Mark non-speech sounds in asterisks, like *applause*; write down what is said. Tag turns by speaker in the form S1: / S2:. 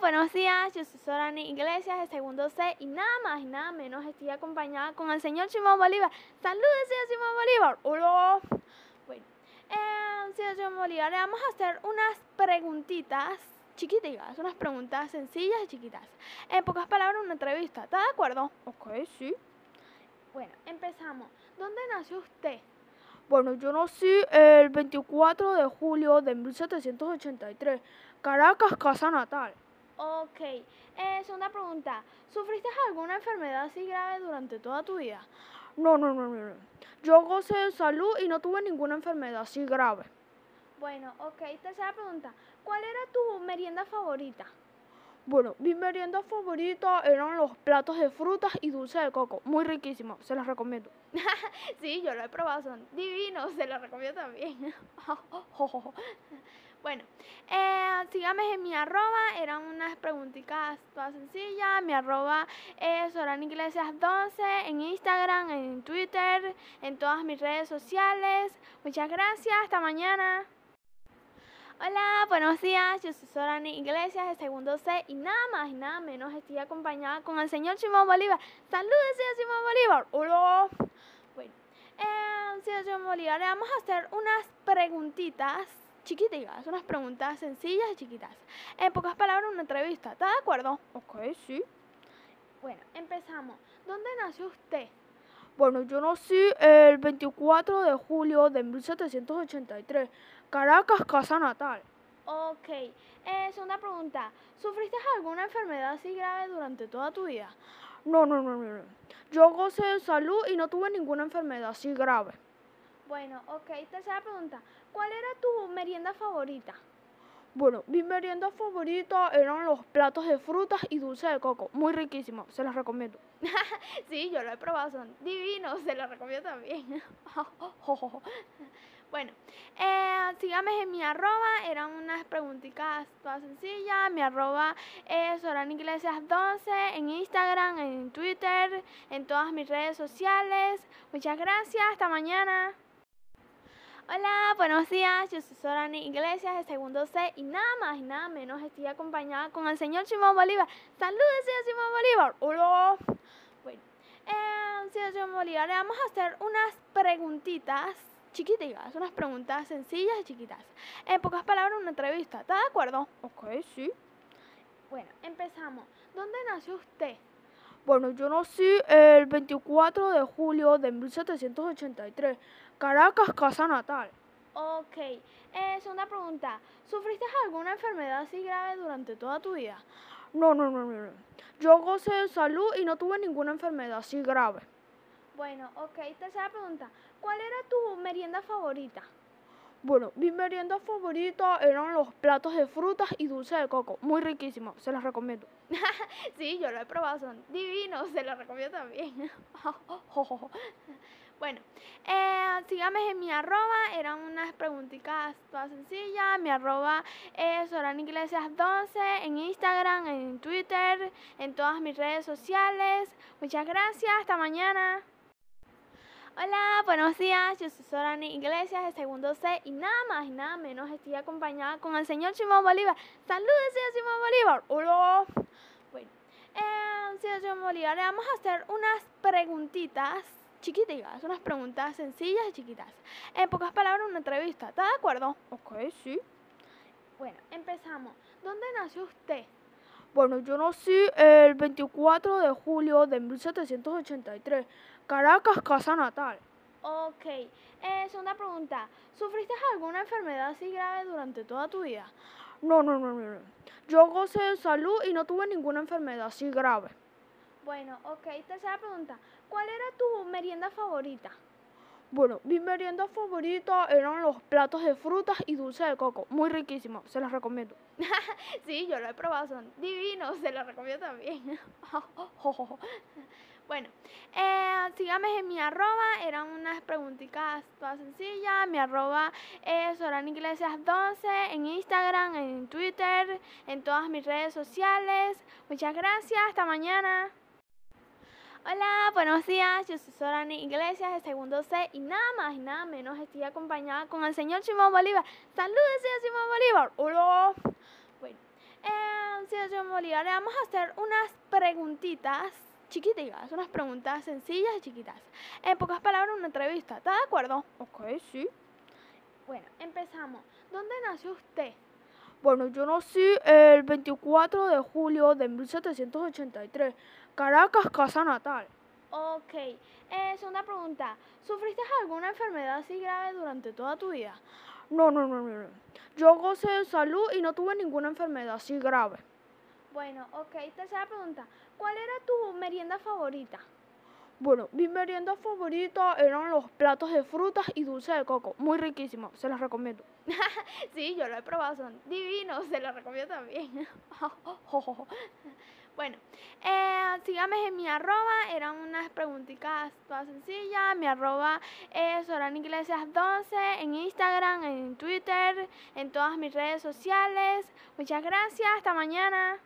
S1: buenos días. Yo soy Sorani Iglesias de segundo C y nada más y nada menos estoy acompañada con el señor Simón Bolívar. Saludos, señor Simón Bolívar. Hola. Bueno, eh, señor Simón Bolívar, le vamos a hacer unas preguntitas chiquititas, unas preguntas sencillas y chiquitas. En pocas palabras, una entrevista. ¿Está de acuerdo?
S2: Ok, sí.
S1: Bueno, empezamos. ¿Dónde nació usted?
S2: Bueno, yo nací el 24 de julio de 1783, Caracas, casa natal.
S1: Ok, eh, segunda pregunta. ¿Sufriste alguna enfermedad así grave durante toda tu vida?
S2: No, no, no, no. Yo gocé de salud y no tuve ninguna enfermedad así grave.
S1: Bueno, ok, tercera pregunta. ¿Cuál era tu merienda favorita?
S2: Bueno, mi merienda favorita eran los platos de frutas y dulce de coco. Muy riquísimos, se los recomiendo. *laughs*
S1: sí, yo lo he probado, son divinos, se los recomiendo también. *laughs* bueno, eh, síganme en mi arroba, eran unas preguntitas todas sencillas. Mi arroba es Iglesias 12 en Instagram, en Twitter, en todas mis redes sociales. Muchas gracias, hasta mañana. Hola, buenos días. Yo soy Sorani Iglesias de segundo C y nada más y nada menos estoy acompañada con el señor Simón Bolívar. Saludos, señor Simón Bolívar.
S2: Hola.
S1: Bueno, eh, señor Simón Bolívar, le vamos a hacer unas preguntitas chiquititas, unas preguntas sencillas y chiquitas. En pocas palabras, una entrevista. ¿Está de acuerdo?
S2: Ok, sí.
S1: Bueno, empezamos. ¿Dónde nació usted?
S2: Bueno, yo nací el 24 de julio de 1783, Caracas, casa natal.
S1: Ok, eh, segunda pregunta. ¿Sufriste alguna enfermedad así grave durante toda tu vida?
S2: No, no, no, no. no. Yo gocé de salud y no tuve ninguna enfermedad así grave.
S1: Bueno, ok, tercera pregunta. ¿Cuál era tu merienda favorita?
S2: Bueno, mi merienda favorita eran los platos de frutas y dulce de coco. Muy riquísimos, se los recomiendo. *laughs*
S1: sí, yo lo he probado, son divinos, se los recomiendo también. *laughs* bueno, eh, síganme en mi arroba, eran unas preguntitas todas sencillas. Mi arroba es Iglesias 12 en Instagram, en Twitter, en todas mis redes sociales. Muchas gracias, hasta mañana. Hola, buenos días. Yo soy Sorani Iglesias de segundo C y nada más y nada menos estoy acompañada con el señor Simón Bolívar. Saludos, señor Simón Bolívar.
S2: Hola.
S1: Bueno, eh, señor Simón Bolívar, le vamos a hacer unas preguntitas chiquititas, unas preguntas sencillas y chiquitas. En pocas palabras, una entrevista. ¿Está de acuerdo?
S2: Ok, sí.
S1: Bueno, empezamos. ¿Dónde nació usted?
S2: Bueno, yo nací el 24 de julio de 1783, Caracas, casa natal.
S1: Ok, eh, segunda pregunta. ¿Sufriste alguna enfermedad así grave durante toda tu vida?
S2: No, no, no, no. no. Yo gocé de salud y no tuve ninguna enfermedad así grave.
S1: Bueno, ok, tercera pregunta. ¿Cuál era tu merienda favorita?
S2: Bueno, mi merienda favorita eran los platos de frutas y dulce de coco. Muy riquísimos, se los recomiendo. *laughs*
S1: sí, yo lo he probado, son divinos, se los recomiendo también. *laughs* bueno, eh, síganme en mi arroba, eran unas preguntitas todas sencillas. Mi arroba es Iglesias 12 en Instagram, en Twitter, en todas mis redes sociales. Muchas gracias, hasta mañana. Hola, buenos días. Yo soy Sorani Iglesias de segundo C y nada más y nada menos estoy acompañada con el señor Simón Bolívar. Saludos, señor Simón Bolívar.
S2: Hola.
S1: Bueno, eh, señor Simón Bolívar, le vamos a hacer unas preguntitas chiquititas, unas preguntas sencillas y chiquitas. En pocas palabras, una entrevista. ¿Está de acuerdo?
S2: Ok, sí.
S1: Bueno, empezamos. ¿Dónde nació usted?
S2: Bueno, yo nací el 24 de julio de 1783, Caracas, casa natal.
S1: Ok, eh, segunda pregunta. ¿Sufriste alguna enfermedad así grave durante toda tu vida?
S2: No, no, no, no. no. Yo gocé de salud y no tuve ninguna enfermedad así grave.
S1: Bueno, ok, tercera pregunta. ¿Cuál era tu merienda favorita?
S2: Bueno, mi merienda favorita eran los platos de frutas y dulce de coco. Muy riquísimos, se los recomiendo. *laughs*
S1: sí, yo lo he probado, son divinos, se los recomiendo también. *laughs* *laughs* bueno, eh, síganme en mi arroba, eran unas preguntitas todas sencillas. Mi arroba es Iglesias 12 en Instagram, en Twitter, en todas mis redes sociales. Muchas gracias, hasta mañana. Hola, buenos días. Yo soy Sorani Iglesias de segundo C y nada más y nada menos estoy acompañada con el señor Simón Bolívar. Saludos, señor Simón Bolívar.
S2: Hola.
S1: Bueno, eh, señor Nación Bolívar. Le vamos a hacer unas preguntitas chiquitas, unas preguntas sencillas y chiquitas. En pocas palabras, una entrevista. ¿Está de acuerdo?
S2: Ok, sí.
S1: Bueno, empezamos. ¿Dónde nació usted?
S2: Bueno, yo nací el 24 de julio de 1783, Caracas, casa natal.
S1: Ok. Eh, segunda pregunta. ¿Sufriste alguna enfermedad así grave durante toda tu vida?
S2: No, no, no, no. no. Yo gocé de salud y no tuve ninguna enfermedad así grave.
S1: Bueno, ok. Tercera pregunta. ¿Cuál era tu merienda favorita?
S2: Bueno, mi merienda favorita eran los platos de frutas y dulce de coco. Muy riquísimos, se los recomiendo. *laughs*
S1: sí, yo lo he probado, son divinos, se los recomiendo también. *laughs* bueno, eh, síganme en mi arroba, eran unas preguntitas todas sencillas. Mi arroba es Iglesias 12 en Instagram, en Twitter, en todas mis redes sociales. Muchas gracias, hasta mañana.